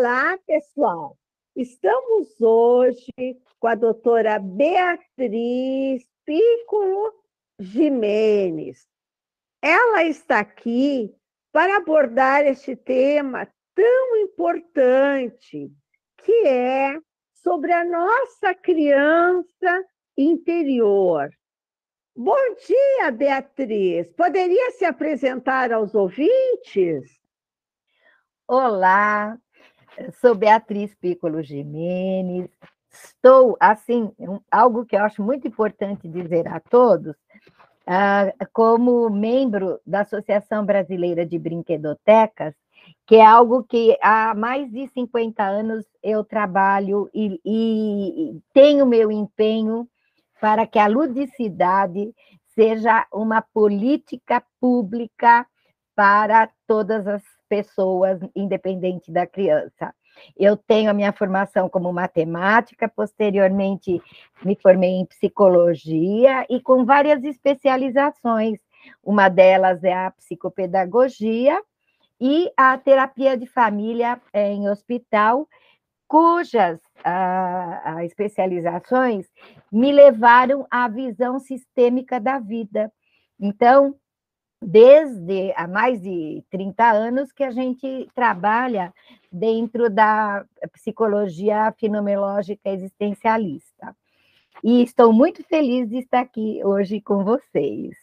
Olá, pessoal! Estamos hoje com a doutora Beatriz Piccolo Jimenez. Ela está aqui para abordar este tema tão importante, que é sobre a nossa criança interior. Bom dia, Beatriz. Poderia se apresentar aos ouvintes? Olá, sou Beatriz Piccolo Jimenez. Estou, assim, algo que eu acho muito importante dizer a todos, uh, como membro da Associação Brasileira de Brinquedotecas, que é algo que há mais de 50 anos eu trabalho e, e tenho meu empenho para que a ludicidade seja uma política pública para todas as pessoas, independente da criança. Eu tenho a minha formação como matemática, posteriormente me formei em psicologia e com várias especializações. Uma delas é a psicopedagogia e a terapia de família em hospital, cujas ah, especializações me levaram à visão sistêmica da vida. Então, desde há mais de 30 anos que a gente trabalha dentro da psicologia fenomenológica existencialista. E estou muito feliz de estar aqui hoje com vocês.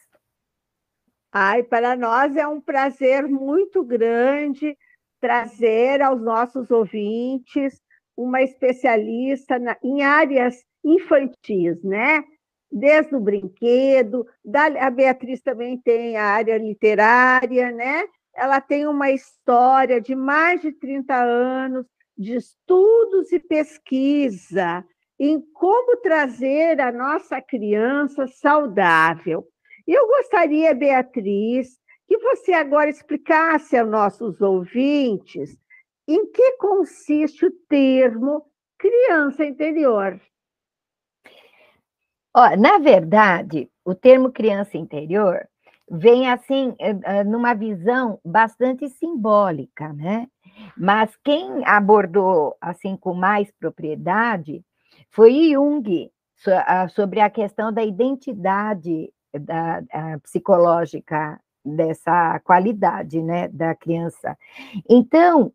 Ai, para nós é um prazer muito grande trazer aos nossos ouvintes uma especialista na, em áreas infantis, né? desde o brinquedo, a Beatriz também tem a área literária, né? Ela tem uma história de mais de 30 anos de estudos e pesquisa em como trazer a nossa criança saudável. Eu gostaria, Beatriz, que você agora explicasse aos nossos ouvintes em que consiste o termo criança interior. Ó, na verdade, o termo criança interior vem assim eh, eh, numa visão bastante simbólica, né? Mas quem abordou assim com mais propriedade foi Jung sobre a questão da identidade da, psicológica dessa qualidade, né, da criança. Então,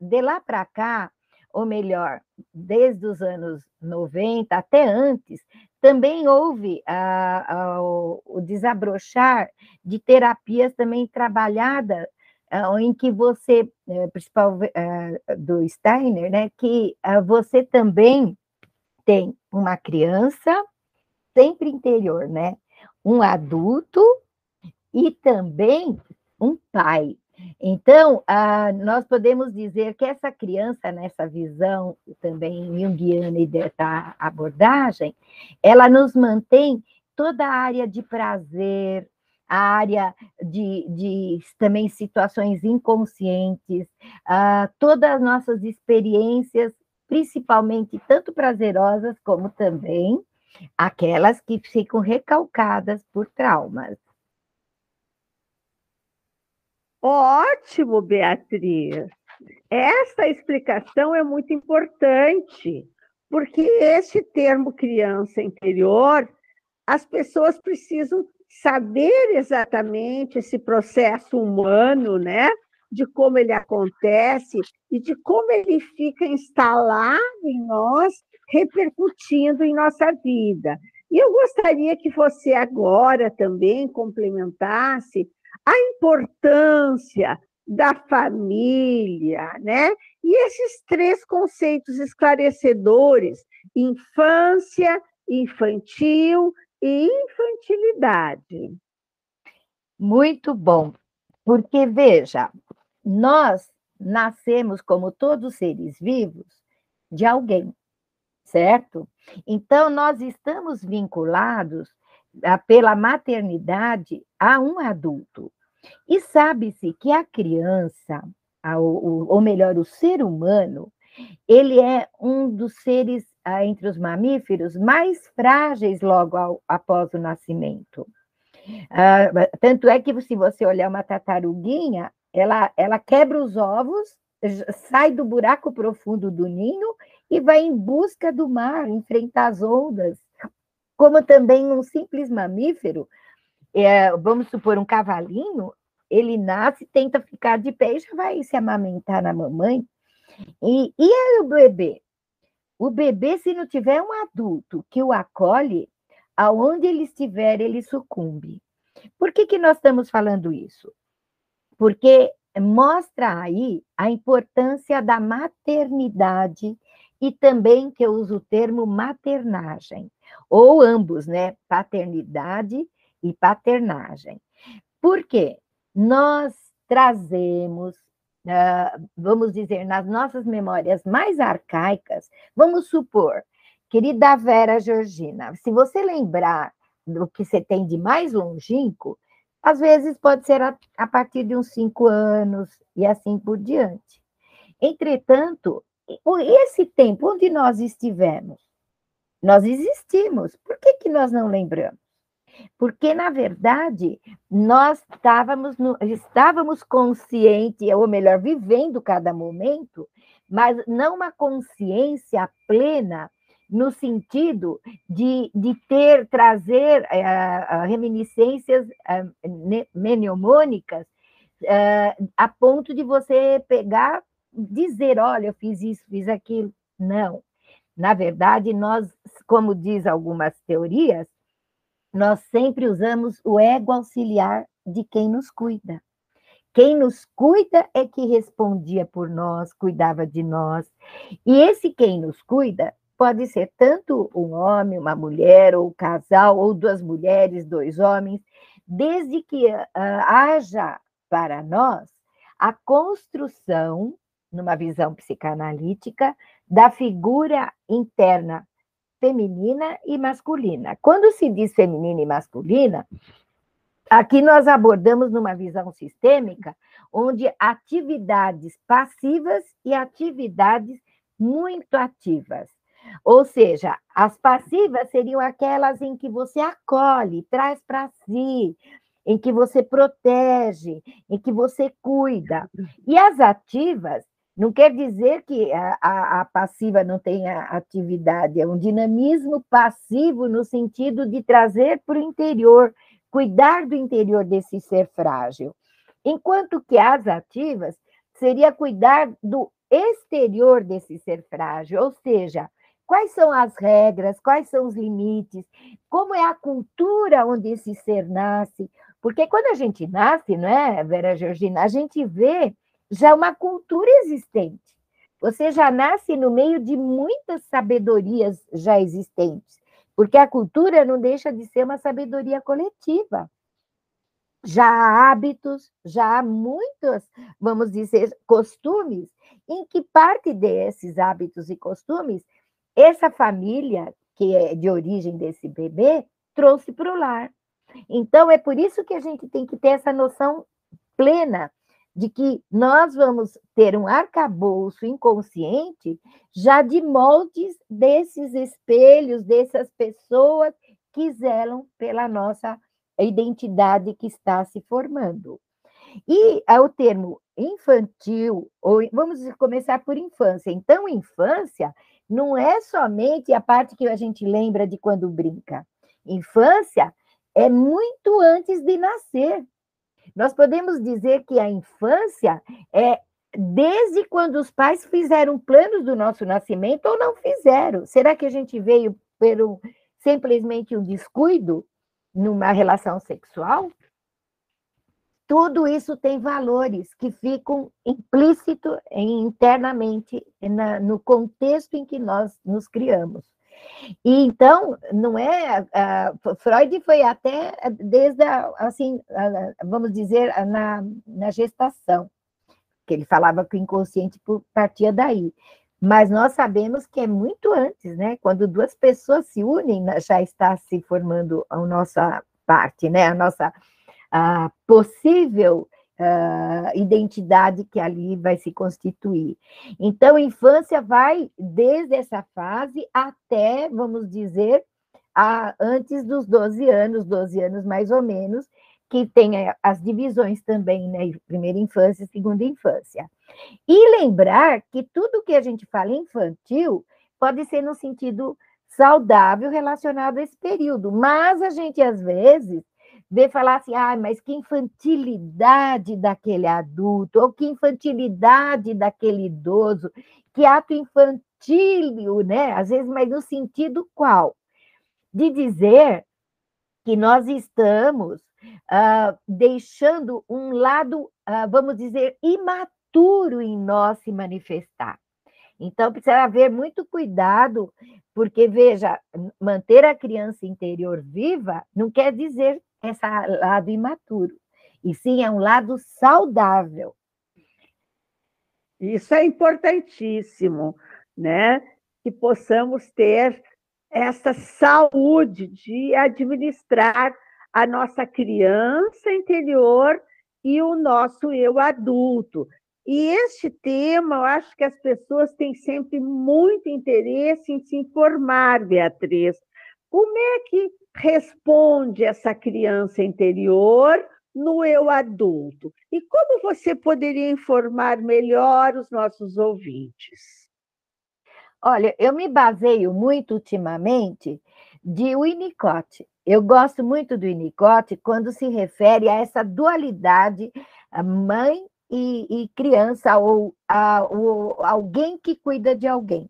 de lá para cá, ou melhor, desde os anos 90 até antes, também houve ah, ah, o, desabrochar de terapias também trabalhadas ah, em que você, eh, principal ah, do Steiner, né, que ah, você também tem uma criança sempre interior, né, um adulto e também um pai, então, ah, nós podemos dizer que essa criança, nessa visão também junguiana e dessa abordagem, ela nos mantém toda a área de prazer, a área de, de também situações inconscientes, ah, todas as nossas experiências, principalmente tanto prazerosas como também aquelas que ficam recalcadas por traumas. Ótimo, Beatriz. Essa explicação é muito importante, porque esse termo criança interior, as pessoas precisam saber exatamente esse processo humano, né? De como ele acontece e de como ele fica instalado em nós, repercutindo em nossa vida. E eu gostaria que você agora também complementasse a importância da família, né? E esses três conceitos esclarecedores: infância, infantil e infantilidade. Muito bom, porque veja, nós nascemos como todos seres vivos de alguém, certo? Então nós estamos vinculados pela maternidade a um adulto. E sabe-se que a criança, ou melhor, o ser humano, ele é um dos seres entre os mamíferos mais frágeis logo ao, após o nascimento. Ah, tanto é que, se você olhar uma tartaruguinha, ela, ela quebra os ovos sai do buraco profundo do ninho e vai em busca do mar, enfrentar as ondas. Como também um simples mamífero, é, vamos supor um cavalinho, ele nasce, tenta ficar de pé e já vai se amamentar na mamãe. E, e o bebê? O bebê, se não tiver um adulto que o acolhe, aonde ele estiver, ele sucumbe. Por que, que nós estamos falando isso? Porque mostra aí a importância da maternidade e também que eu uso o termo maternagem, ou ambos, né? Paternidade e paternagem. Por quê? Nós trazemos, uh, vamos dizer, nas nossas memórias mais arcaicas, vamos supor, querida Vera Georgina, se você lembrar do que você tem de mais longínquo, às vezes pode ser a, a partir de uns cinco anos e assim por diante. Entretanto, esse tempo onde nós estivemos, nós existimos. Por que, que nós não lembramos? Porque, na verdade, nós estávamos, no, estávamos conscientes, ou melhor, vivendo cada momento, mas não uma consciência plena no sentido de, de ter, trazer uh, reminiscências uh, mnemônicas uh, a ponto de você pegar, dizer, olha, eu fiz isso, fiz aquilo. Não. Na verdade, nós, como diz algumas teorias, nós sempre usamos o ego auxiliar de quem nos cuida. Quem nos cuida é que respondia por nós, cuidava de nós. E esse quem nos cuida pode ser tanto um homem, uma mulher, ou um casal, ou duas mulheres, dois homens, desde que uh, haja para nós a construção, numa visão psicanalítica, da figura interna feminina e masculina. Quando se diz feminina e masculina, aqui nós abordamos numa visão sistêmica, onde atividades passivas e atividades muito ativas. Ou seja, as passivas seriam aquelas em que você acolhe, traz para si, em que você protege, em que você cuida. E as ativas não quer dizer que a, a, a, passiva não tenha atividade, é um dinamismo passivo no sentido de trazer para o interior, cuidar do interior desse ser frágil. Enquanto que as ativas seria cuidar do exterior desse ser frágil, ou seja, Quais são as regras? Quais são os limites? Como é a cultura onde esse ser nasce? Porque quando a gente nasce, não é, Vera Georgina, a gente vê já uma cultura existente. Você já nasce no meio de muitas sabedorias já existentes, porque a cultura não deixa de ser uma sabedoria coletiva. Já há hábitos, já há muitos, vamos dizer, costumes, em que parte desses hábitos e costumes essa família, que é de origem desse bebê, trouxe para o lar. Então, é por isso que a gente tem que ter essa noção plena de que nós vamos ter um arcabouço inconsciente já de moldes desses espelhos, dessas pessoas que zelam pela nossa identidade que está se formando. E é o termo infantil, ou vamos começar por infância. Então, infância não é somente a parte que a gente lembra de quando brinca. Infância é muito antes de nascer. Nós podemos dizer que a infância é desde quando os pais fizeram planos do nosso nascimento ou não fizeram. Será que a gente veio por simplesmente um descuido numa relação sexual? tudo isso tem valores que ficam implícitos internamente na, no contexto em que nós nos criamos. E então, não é. Freud foi até desde, a, assim, vamos dizer, na, na gestação, que ele falava que o inconsciente partia daí. Mas nós sabemos que é muito antes, né? Quando duas pessoas se unem, já está se formando a nossa parte, né? A nossa a possível uh, identidade que ali vai se constituir. Então, a infância vai desde essa fase até, vamos dizer, a, antes dos 12 anos, 12 anos mais ou menos, que tem as divisões também, né? Primeira infância e segunda infância. E lembrar que tudo que a gente fala infantil pode ser no sentido saudável relacionado a esse período, mas a gente às vezes vê falar assim, ah, mas que infantilidade daquele adulto, ou que infantilidade daquele idoso, que ato infantil, né? Às vezes, mas no sentido qual? De dizer que nós estamos uh, deixando um lado, uh, vamos dizer, imaturo em nós se manifestar. Então, precisa haver muito cuidado, porque, veja, manter a criança interior viva não quer dizer esse lado imaturo, e sim é um lado saudável. Isso é importantíssimo, né? Que possamos ter essa saúde de administrar a nossa criança interior e o nosso eu adulto. E este tema, eu acho que as pessoas têm sempre muito interesse em se informar, Beatriz. Como é que responde essa criança interior no eu adulto? E como você poderia informar melhor os nossos ouvintes? Olha, eu me baseio muito ultimamente de Winnicott. Eu gosto muito do Winnicott quando se refere a essa dualidade mãe e, e criança, ou, a, ou alguém que cuida de alguém.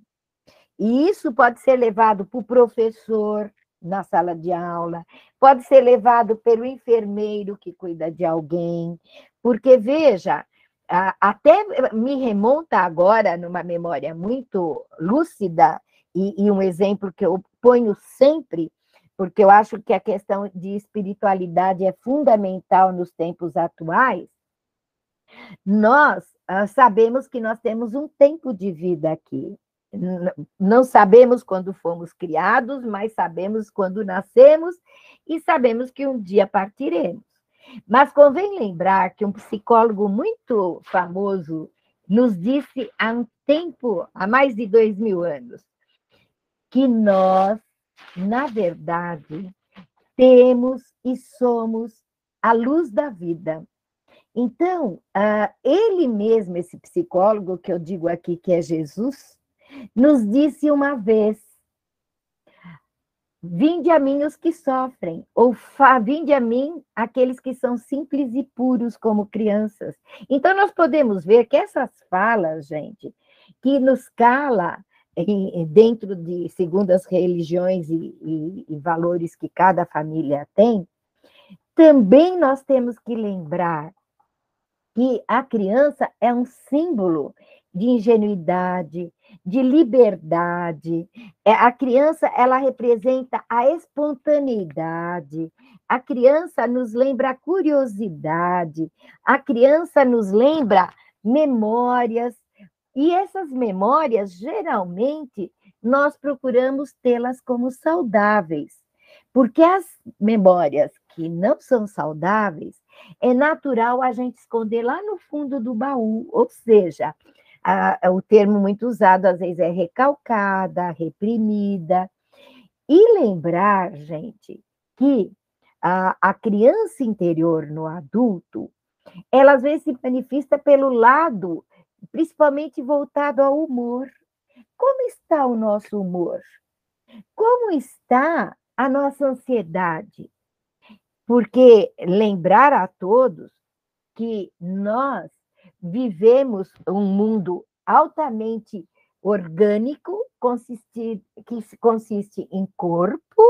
E isso pode ser levado para o professor, na sala de aula, pode ser levado pelo enfermeiro que cuida de alguém, porque veja, até me remonta agora numa memória muito lúcida e, e um exemplo que eu ponho sempre, porque eu acho que a questão de espiritualidade é fundamental nos tempos atuais. Nós ah, sabemos que nós temos um tempo de vida aqui, não sabemos quando fomos criados, mas sabemos quando nascemos e sabemos que um dia partiremos. Mas convém lembrar que um psicólogo muito famoso nos disse há um tempo, há mais de dois mil anos, que nós, na verdade, temos e somos a luz da vida. Então, uh, ele mesmo, esse psicólogo que eu digo aqui que é Jesus, nos disse uma vez: Vinde a mim os que sofrem, ou vinde a mim aqueles que são simples e puros como crianças. Então, nós podemos ver que essas falas, gente, que nos cala dentro de, segundo as religiões e, e, e valores que cada família tem, também nós temos que lembrar que a criança é um símbolo de ingenuidade, de liberdade. É, a criança, ela representa a espontaneidade. A criança nos lembra a curiosidade. A criança nos lembra memórias. E essas memórias, geralmente, nós procuramos tê-las como saudáveis. Porque as memórias que não são saudáveis, é natural a gente esconder lá no fundo do baú, ou seja, a, o termo muito usado às vezes é recalcada, reprimida. E lembrar, gente, que a, a criança interior no adulto, ela às vezes se manifesta pelo lado, principalmente voltado ao humor. Como está o nosso humor? Como está a nossa ansiedade? Porque lembrar a todos que nós vivemos um mundo altamente orgânico, que consiste em corpo,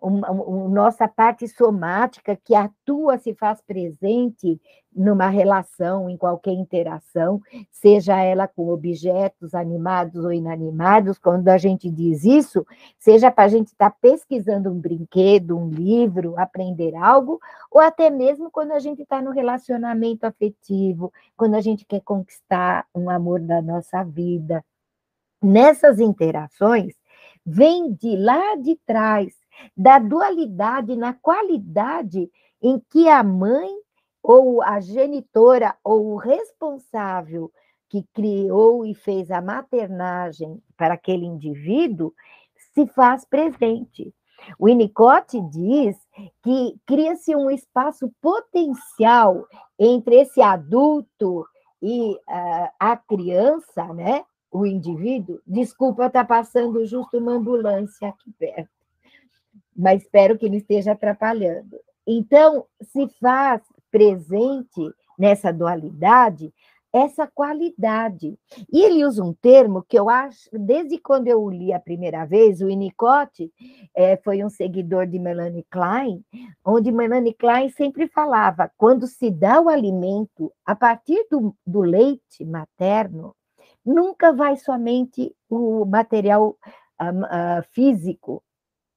uma, nossa parte somática que atua, se faz presente numa relação, em qualquer interação, seja ela com objetos animados ou inanimados, quando a gente diz isso, seja para a gente estar tá pesquisando um brinquedo, um livro, aprender algo, ou até mesmo quando a gente está no relacionamento afetivo, quando a gente quer conquistar um amor da nossa vida. Nessas interações, vem de lá de trás da dualidade na qualidade em que a mãe ou a genitora ou o responsável que criou e fez a maternagem para aquele indivíduo se faz presente. O Winnicott diz que cria-se um espaço potencial entre esse adulto e uh, a criança, né, o indivíduo, desculpa, está passando justo uma ambulância aqui perto, mas espero que não esteja atrapalhando. Então, se faz presente nessa dualidade essa qualidade. E ele usa um termo que eu acho, desde quando eu li a primeira vez, o Winnicott é, foi um seguidor de Melanie Klein, onde Melanie Klein sempre falava: quando se dá o alimento a partir do, do leite materno, nunca vai somente o material uh, uh, físico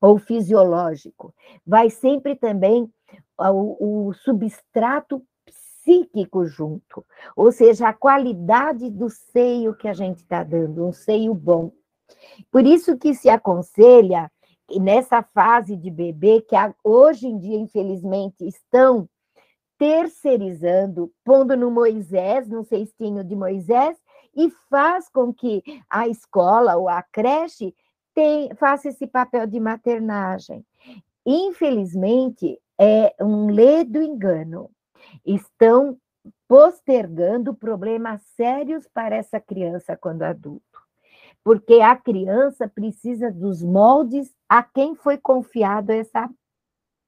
ou fisiológico, vai sempre também o, o substrato psíquico junto, ou seja, a qualidade do seio que a gente está dando, um seio bom. Por isso que se aconselha, nessa fase de bebê, que hoje em dia, infelizmente, estão terceirizando, pondo no Moisés, no cestinho de Moisés, e faz com que a escola ou a creche tem, faça esse papel de maternagem. Infelizmente, é um ledo engano estão postergando problemas sérios para essa criança quando adulto. Porque a criança precisa dos moldes a quem foi confiado essa,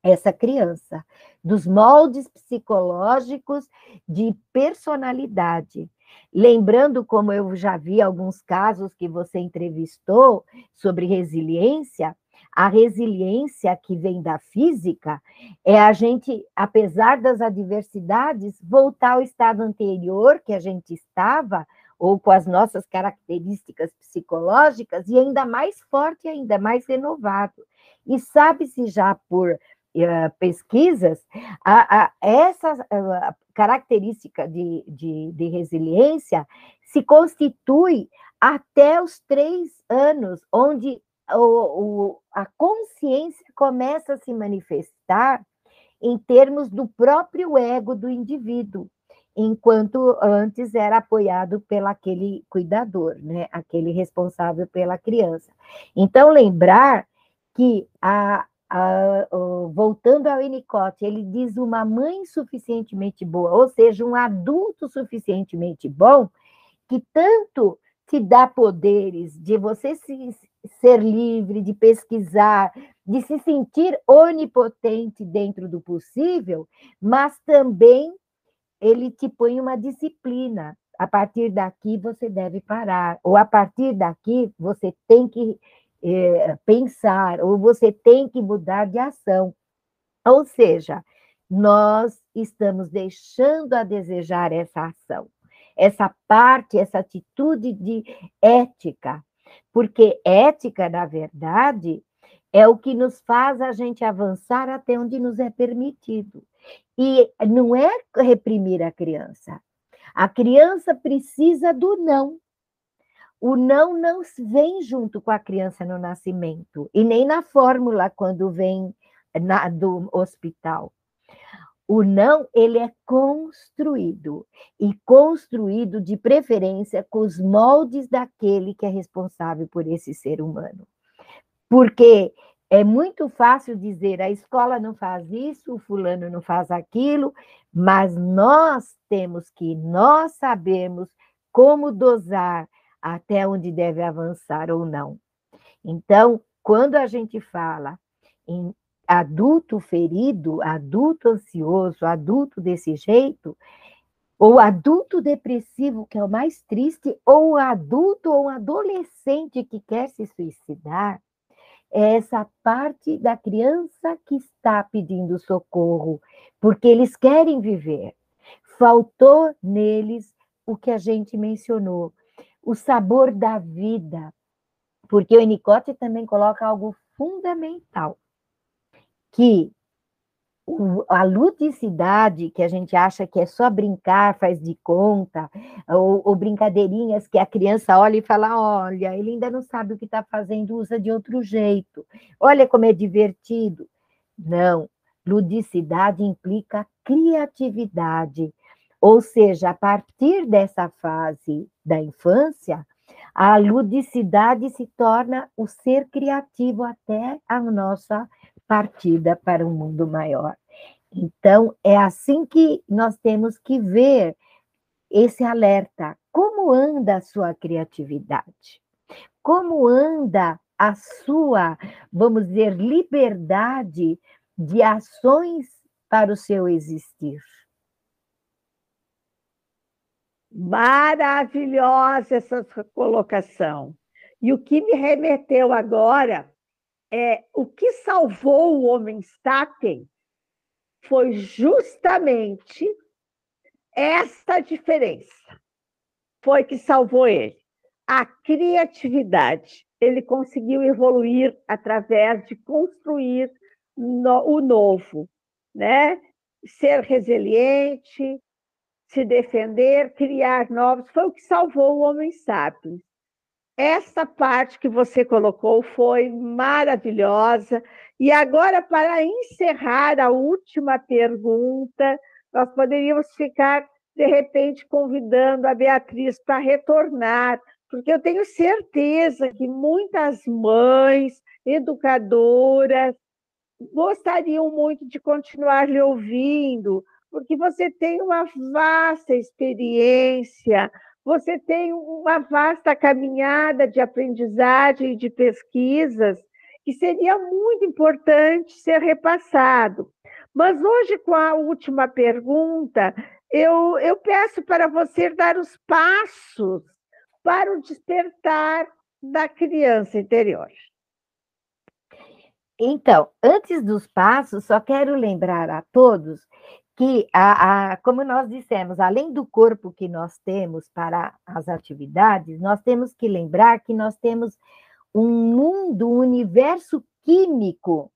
essa criança, dos moldes psicológicos de personalidade. Lembrando, como eu já vi alguns casos que você entrevistou sobre resiliência, a resiliência que vem da física é a gente, apesar das adversidades, voltar ao estado anterior que a gente estava, ou com as nossas características psicológicas, e ainda mais forte, ainda mais renovado. E sabe-se já por pesquisas, a, a, essa uh, característica de, de, de resiliência se constitui até os três anos, onde o, o, a consciência começa a se manifestar em termos do próprio ego do indivíduo, enquanto antes era apoiado pelo aquele cuidador, né, aquele responsável pela criança. Então lembrar que a, voltando ao Winnicott, ele diz uma mãe suficientemente boa, ou seja, um adulto suficientemente bom, que tanto te dá poderes de você se, ser livre, de pesquisar, de se sentir onipotente dentro do possível, mas também ele te põe uma disciplina. A partir daqui você deve parar, ou a partir daqui você tem que é, pensar, ou você tem que mudar de ação. Ou seja, nós estamos deixando a desejar essa ação, essa parte, essa atitude de ética, porque ética, na verdade, é o que nos faz a gente avançar até onde nos é permitido. E não é reprimir a criança. A criança precisa do não. O não não vem junto com a criança no nascimento, e nem na fórmula quando vem na, do hospital. O não, ele é construído, e construído de preferência com os moldes daquele que é responsável por esse ser humano. Porque é muito fácil dizer a escola não faz isso, o fulano não faz aquilo, mas nós temos que nós sabemos como dosar até onde deve avançar ou não. Então, quando a gente fala em adulto ferido, adulto ansioso, adulto desse jeito, ou adulto depressivo, que é o mais triste, ou adulto ou adolescente que quer se suicidar, é essa parte da criança que está pedindo socorro, porque eles querem viver. Faltou neles o que a gente mencionou, o sabor da vida, porque o Enicote também coloca algo fundamental que a ludicidade, que a gente acha que é só brincar, faz de conta, ou, ou, brincadeirinhas que a criança olha e fala: olha, ele ainda não sabe o que está fazendo, usa de outro jeito, olha como é divertido. Não, ludicidade implica criatividade, ou seja, a partir dessa fase da infância, a ludicidade se torna o ser criativo até a nossa partida para um mundo maior. Então, é assim que nós temos que ver esse alerta. Como anda a sua criatividade? Como anda a sua, vamos dizer, liberdade de ações para o seu existir? Maravilhosa essa colocação. E o que me remeteu agora é o que salvou o homem sapiens foi justamente essa diferença. Foi que salvou ele. A criatividade. Ele conseguiu evoluir através de construir o novo, né? Ser resiliente, se defender, criar novos, foi o que salvou o homem sábio. Essa parte que você colocou foi maravilhosa. E agora, para encerrar a última pergunta, nós poderíamos ficar, de repente, convidando a Beatriz para retornar, porque eu tenho certeza que muitas mães, educadoras, gostariam muito de continuar lhe ouvindo, porque você tem uma vasta experiência, você tem uma vasta caminhada de aprendizagem e de pesquisas que seria muito importante ser repassado. Mas hoje, com a última pergunta, eu, eu peço para você dar os passos para o despertar da criança interior. Então, antes dos passos, só quero lembrar a todos que, a, a, como nós dissemos, além do corpo que nós temos para as atividades, nós temos que lembrar que nós temos um mundo, um universo químico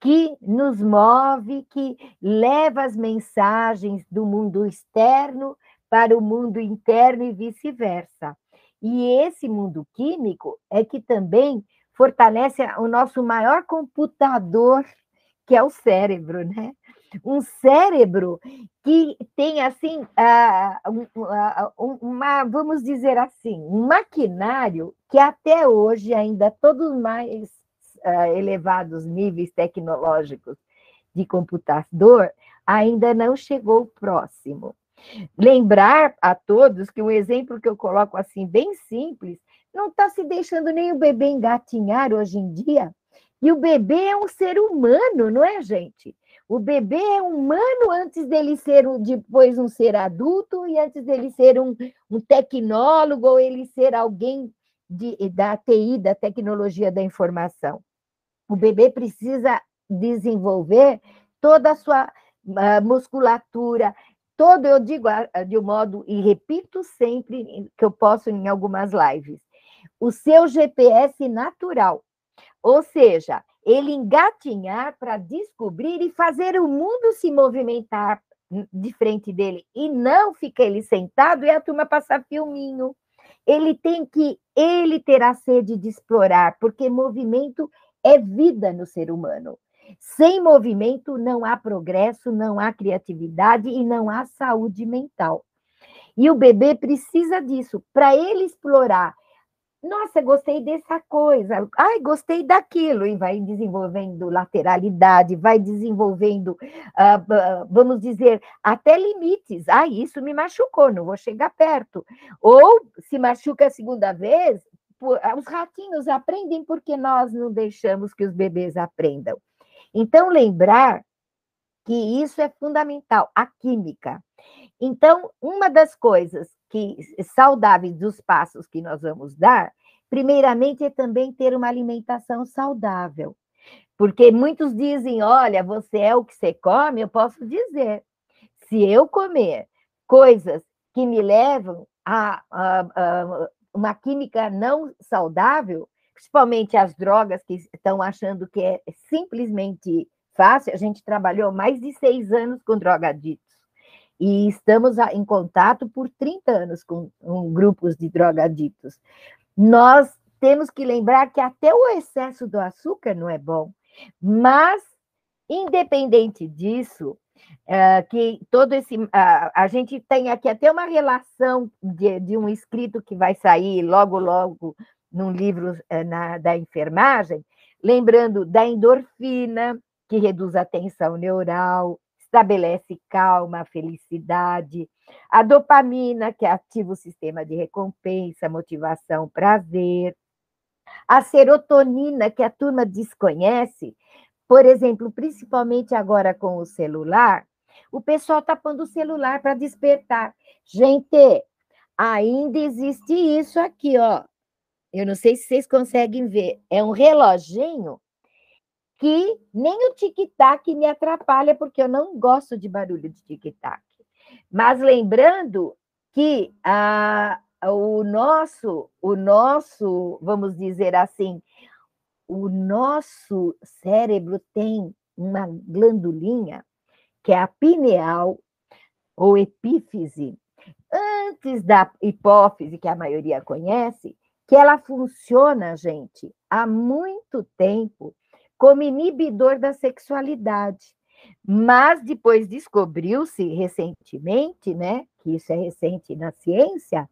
que nos move, que leva as mensagens do mundo externo para o mundo interno e vice-versa. E esse mundo químico é que também fortalece o nosso maior computador, que é o cérebro, né? Um cérebro que tem assim uma, vamos dizer assim, um maquinário que até hoje ainda todos mais ah, elevados níveis tecnológicos de computador ainda não chegou próximo. Lembrar a todos que um exemplo que eu coloco assim bem simples, não está se deixando nem o bebê engatinhar hoje em dia. E o bebê é um ser humano, não é, gente? O bebê é humano antes dele ser depois um ser adulto e antes dele ser um, um tecnólogo ou ele ser alguém de, da TI, da tecnologia da informação. O bebê precisa desenvolver toda a sua uh, musculatura, todo, eu digo uh, de um modo, e repito sempre que eu posso em algumas lives, o seu GPS natural. Ou seja, ele engatinhar para descobrir e fazer o mundo se movimentar de frente dele e não ficar ele sentado e a turma passar filminho. Ele tem que ele ter a sede de explorar, porque movimento é vida no ser humano. Sem movimento não há progresso, não há criatividade e não há saúde mental. E o bebê precisa disso para ele explorar nossa, gostei dessa coisa, ai, gostei daquilo, e vai desenvolvendo lateralidade, vai desenvolvendo, uh, vamos dizer, até limites. Ah, isso me machucou, não vou chegar perto. Ou se machuca a segunda vez, os ratinhos aprendem porque nós não deixamos que os bebês aprendam. Então, lembrar que isso é fundamental, a química. Então, uma das coisas que saudáveis dos passos que nós vamos dar, primeiramente é também ter uma alimentação saudável. Porque muitos dizem, olha, você é o que você come, eu posso dizer. Se eu comer coisas que me levam a, a, a uma química não saudável, principalmente as drogas que estão achando que é simplesmente fácil, a gente trabalhou mais de seis anos com drogaditos e estamos em contato por 30 anos com, grupos de drogaditos. Nós temos que lembrar que até o excesso do açúcar não é bom, mas, independente disso, Uh, que todo esse. Uh, a gente tem aqui até uma relação de, de, um escrito que vai sair logo, logo, num livro uh, na, da enfermagem, lembrando da endorfina, que reduz a tensão neural, estabelece calma, felicidade. A dopamina, que ativa o sistema de recompensa, motivação, prazer. A serotonina, que a turma desconhece, por exemplo, principalmente agora com o celular, o pessoal está pondo o celular para despertar. Gente, ainda existe isso aqui, ó. Eu não sei se vocês conseguem ver. É um reloginho que nem o tic-tac me atrapalha, porque eu não gosto de barulho de tic-tac. Mas lembrando que a, o nosso, o nosso, vamos dizer assim, o nosso cérebro tem uma glandulinha, que é a pineal ou epífise, antes da hipófise, que a maioria conhece, que ela funciona, gente, há muito tempo como inibidor da sexualidade. Mas depois descobriu-se recentemente, né, que isso é recente na ciência,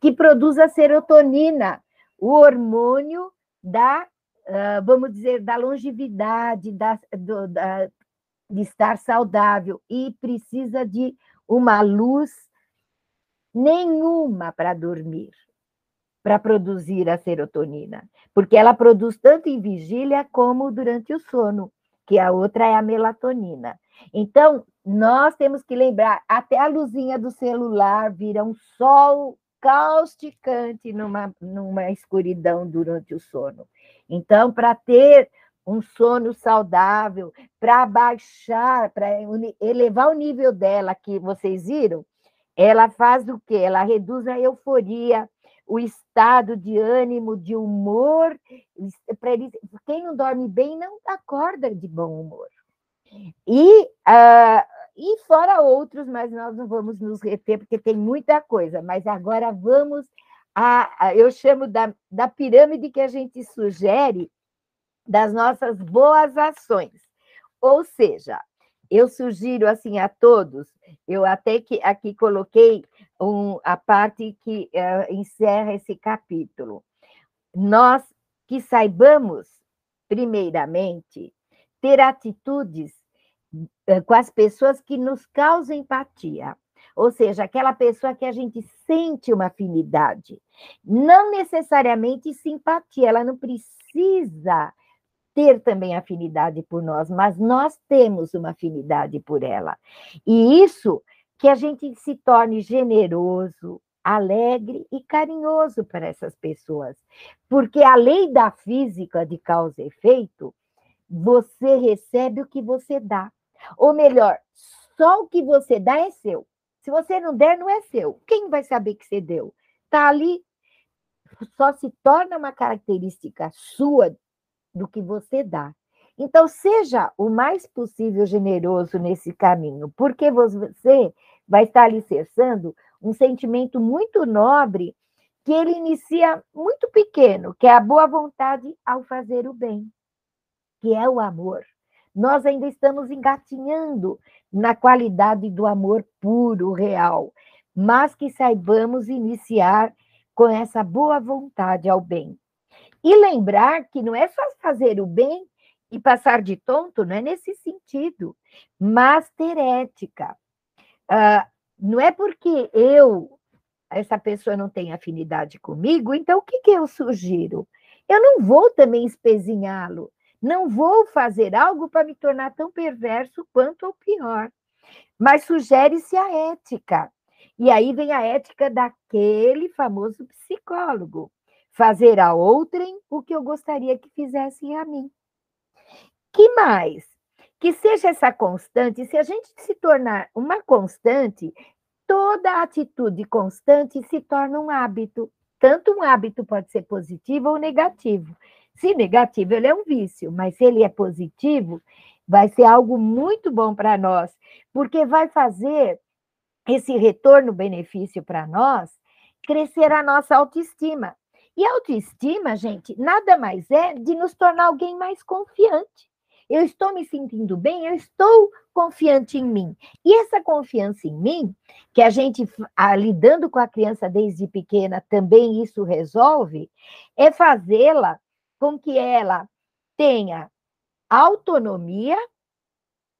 que produz a serotonina, o hormônio da, uh, vamos dizer, da longevidade, da, do, da, de estar saudável, e precisa de uma luz nenhuma para dormir para produzir a serotonina, porque ela produz tanto em vigília como durante o sono, que a outra é a melatonina. Então, nós temos que lembrar, até a luzinha do celular vira um sol causticante numa, numa escuridão durante o sono. Então, para ter um sono saudável, para baixar, para elevar o nível dela, que vocês viram, ela faz o quê? Ela reduz a euforia, o estado de ânimo, de humor. Ele, quem não dorme bem não acorda de bom humor. E, uh, e fora outros, mas nós não vamos nos reter, porque tem muita coisa. Mas agora vamos a, a eu chamo da, da pirâmide que a gente sugere das nossas boas ações. Ou seja, eu sugiro assim a todos, eu até que aqui coloquei um, a parte que uh, encerra esse capítulo. Nós que saibamos, primeiramente, ter atitudes uh, com as pessoas que nos causam empatia. Ou seja, aquela pessoa que a gente sente uma afinidade. Não necessariamente simpatia, ela não precisa ter também afinidade por nós, mas nós temos uma afinidade por ela. E isso que a gente se torne generoso, alegre e carinhoso para essas pessoas. Porque a lei da física de causa e efeito, você recebe o que você dá. Ou melhor, só o que você dá é seu. Se você não der, não é seu. Quem vai saber que você deu? Está ali, só se torna uma característica sua do que você dá. Então, seja o mais possível generoso nesse caminho, porque você vai estar alicerçando um sentimento muito nobre que ele inicia muito pequeno, que é a boa vontade ao fazer o bem, que é o amor. Nós ainda estamos engatinhando na qualidade do amor puro, real, mas que saibamos iniciar com essa boa vontade ao bem. E lembrar que não é só fazer o bem e passar de tonto, não é nesse sentido, mas ter ética. Uh, não é porque eu, essa pessoa não tem afinidade comigo, então o que, que eu sugiro? Eu não vou também espezinhá-lo, não vou fazer algo para me tornar tão perverso quanto ou pior. Mas sugere-se a ética. E aí vem a ética daquele famoso psicólogo fazer a outrem o que eu gostaria que fizessem a mim. Que mais? Que seja essa constante, se a gente se tornar uma constante, toda atitude constante se torna um hábito. Tanto um hábito pode ser positivo ou negativo. Se negativo, ele é um vício, mas se ele é positivo, vai ser algo muito bom para nós, porque vai fazer esse retorno benefício para nós crescer a nossa autoestima. E autoestima, gente, nada mais é de nos tornar alguém mais confiante. Eu estou me sentindo bem, eu estou confiante em mim. E essa confiança em mim, que a gente, ah, lidando com a criança desde pequena, também isso resolve, é fazê-la com que ela tenha autonomia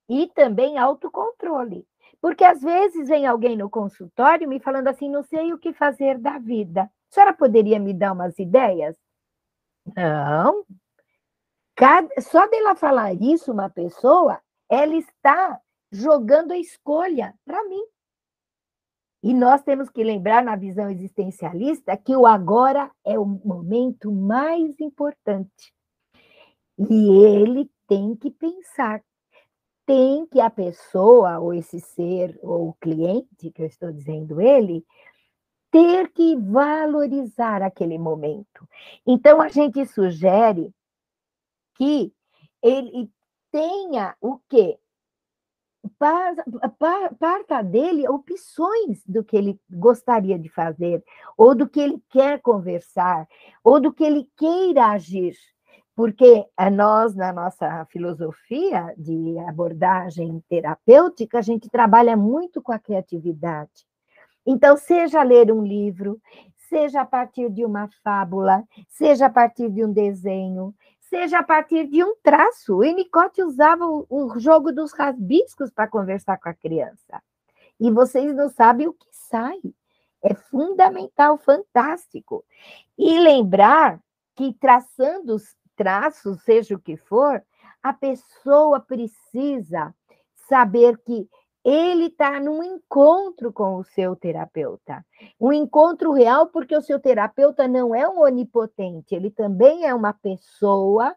e também autocontrole. Porque às vezes vem alguém no consultório me falando assim: não sei o que fazer da vida. A senhora poderia me dar umas ideias? Não. Cada, só dela falar isso, uma pessoa, ela está jogando a escolha para mim. E nós temos que lembrar, na visão existencialista, que o agora é o momento mais importante. E ele tem que pensar, tem que a pessoa, ou esse ser, ou o cliente, que eu estou dizendo ele, ter que valorizar aquele momento. Então, a gente sugere que ele tenha o quê? parta dele opções do que ele gostaria de fazer, ou do que ele quer conversar, ou do que ele queira agir. Porque nós, na nossa filosofia de abordagem terapêutica, a gente trabalha muito com a criatividade. Então, seja ler um livro, seja a partir de uma fábula, seja a partir de um desenho, seja a partir de um traço. O Winnicott usava o, o jogo dos rabiscos para conversar com a criança. E vocês não sabem o que sai. É fundamental, fantástico. E lembrar que traçando os traços, seja o que for, a pessoa precisa saber que ele está num encontro com o seu terapeuta. Um encontro real, porque o seu terapeuta não é um onipotente, ele também é uma pessoa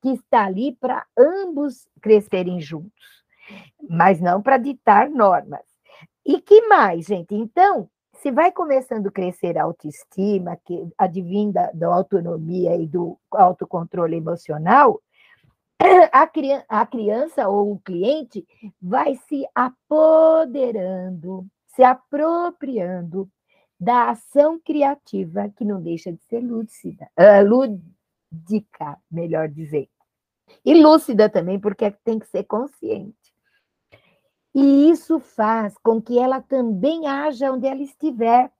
que está ali para ambos crescerem juntos, mas não para ditar normas. E que mais, gente? Então, se vai começando a crescer a autoestima, que advinda da autonomia e do autocontrole emocional, a, criança, a criança ou o cliente vai se apoderando, se apropriando da ação criativa, que não deixa de ser lúcida, lúdica, melhor dizer. E lúcida também, porque tem que ser consciente. E isso faz com que ela também haja onde ela estiver,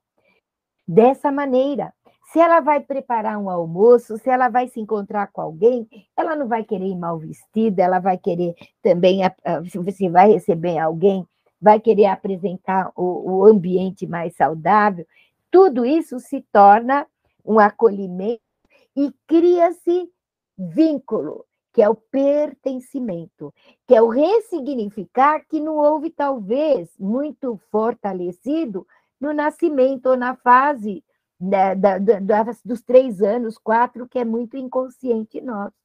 dessa maneira. Se ela vai preparar um almoço, se ela vai se encontrar com alguém, ela não vai querer ir mal vestida, ela vai querer também, se você vai receber alguém, vai querer apresentar o, o ambiente mais saudável. Tudo isso se torna um acolhimento e cria-se vínculo, que é o pertencimimento, que é o ressignificar que não houve, talvez, muito fortalecido no nascimento ou na fase da, da, da, dos três anos, quatro, que é muito inconsciente nosso.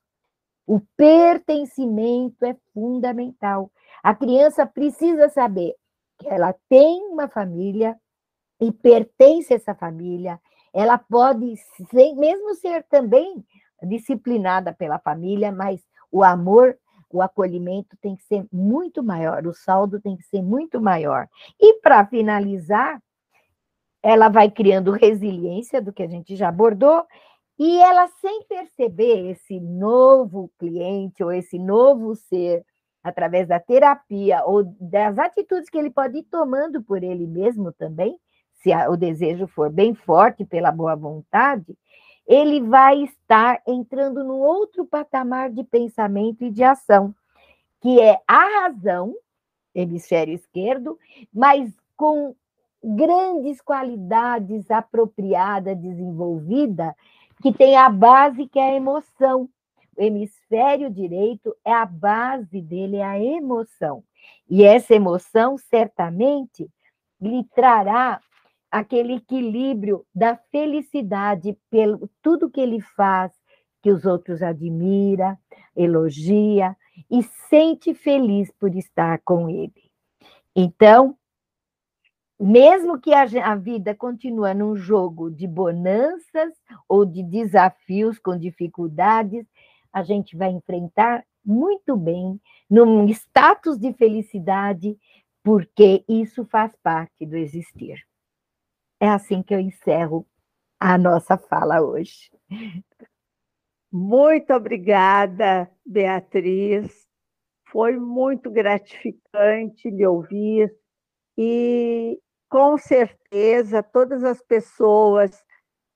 O pertencimento é fundamental. A criança precisa saber que ela tem uma família e pertence a essa família. Ela pode, ser, mesmo ser também disciplinada pela família, mas o amor, o acolhimento tem que ser muito maior, o saldo tem que ser muito maior. E para finalizar, ela vai criando resiliência do que a gente já abordou, e ela, sem perceber esse novo cliente ou esse novo ser, através da terapia ou das atitudes que ele pode ir tomando por ele mesmo também, se o desejo for bem forte pela boa vontade, ele vai estar entrando num outro patamar de pensamento e de ação, que é a razão, hemisfério esquerdo, mas com grandes qualidades apropriada, desenvolvida, que tem a base que é a emoção. O hemisfério direito é a base dele, é a emoção. E essa emoção certamente lhe trará aquele equilíbrio da felicidade pelo tudo que ele faz, que os outros admira, elogia e sente feliz por estar com ele. Então, mesmo que a, vida continue num jogo de bonanças ou de desafios com dificuldades, a gente vai enfrentar muito bem, num status de felicidade, porque isso faz parte do existir. É assim que eu encerro a nossa fala hoje. Muito obrigada, Beatriz. Foi muito gratificante lhe ouvir e com certeza, todas as pessoas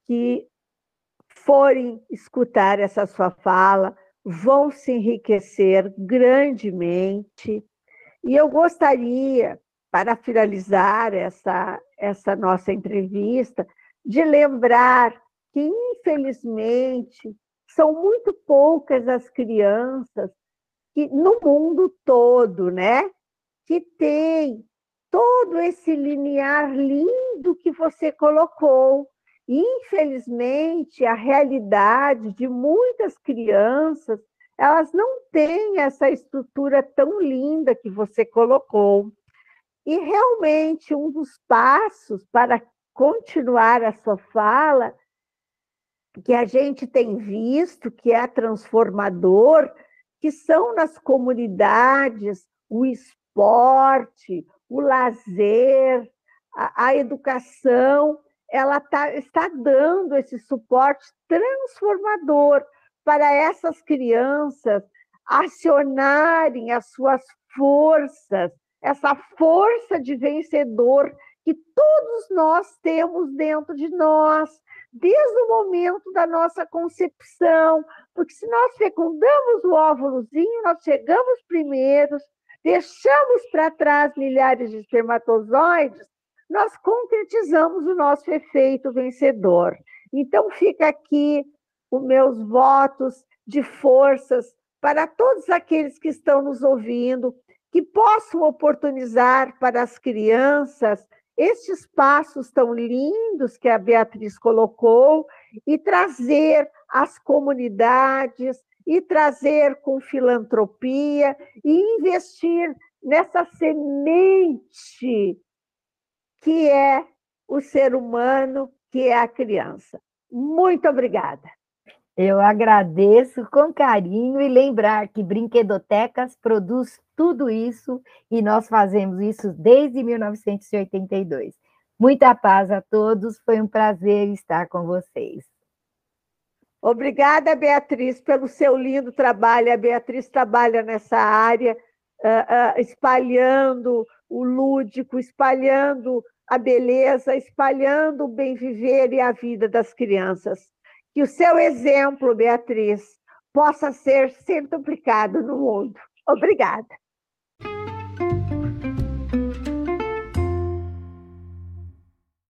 que forem escutar essa sua fala vão se enriquecer grandemente, E eu gostaria, para finalizar essa, essa nossa entrevista, de lembrar que, infelizmente, são muito poucas as crianças que, no mundo todo, né, que têm todo esse linear lindo que você colocou. Infelizmente, a realidade de muitas crianças, elas não têm essa estrutura tão linda que você colocou. E realmente, um dos passos para continuar a sua fala, que a gente tem visto que é transformador, que são nas comunidades o esporte, o lazer, a, a educação, ela tá, está dando esse suporte transformador para essas crianças acionarem as suas forças, essa força de vencedor que todos nós temos dentro de nós, desde o momento da nossa concepção, porque se nós fecundamos o óvulozinho, nós chegamos primeiros, deixamos para trás milhares de espermatozoides, nós concretizamos o nosso efeito vencedor. Então, fica aqui os meus votos de forças para todos aqueles que estão nos ouvindo, que possam oportunizar para as crianças estes passos tão lindos que a Beatriz colocou e trazer às comunidades, e trazer com filantropia e investir nessa semente que é o ser humano, que é a criança. Muito obrigada. Eu agradeço com carinho e lembrar que Brinquedotecas produz tudo isso e nós fazemos isso desde 1982. Muita paz a todos, foi um prazer estar com vocês. Obrigada, Beatriz, pelo seu lindo trabalho. A Beatriz trabalha nessa área, uh, uh, espalhando o lúdico, espalhando a beleza, espalhando o bem viver e a vida das crianças. Que o seu exemplo, Beatriz, possa ser sempre duplicado no mundo. Obrigada.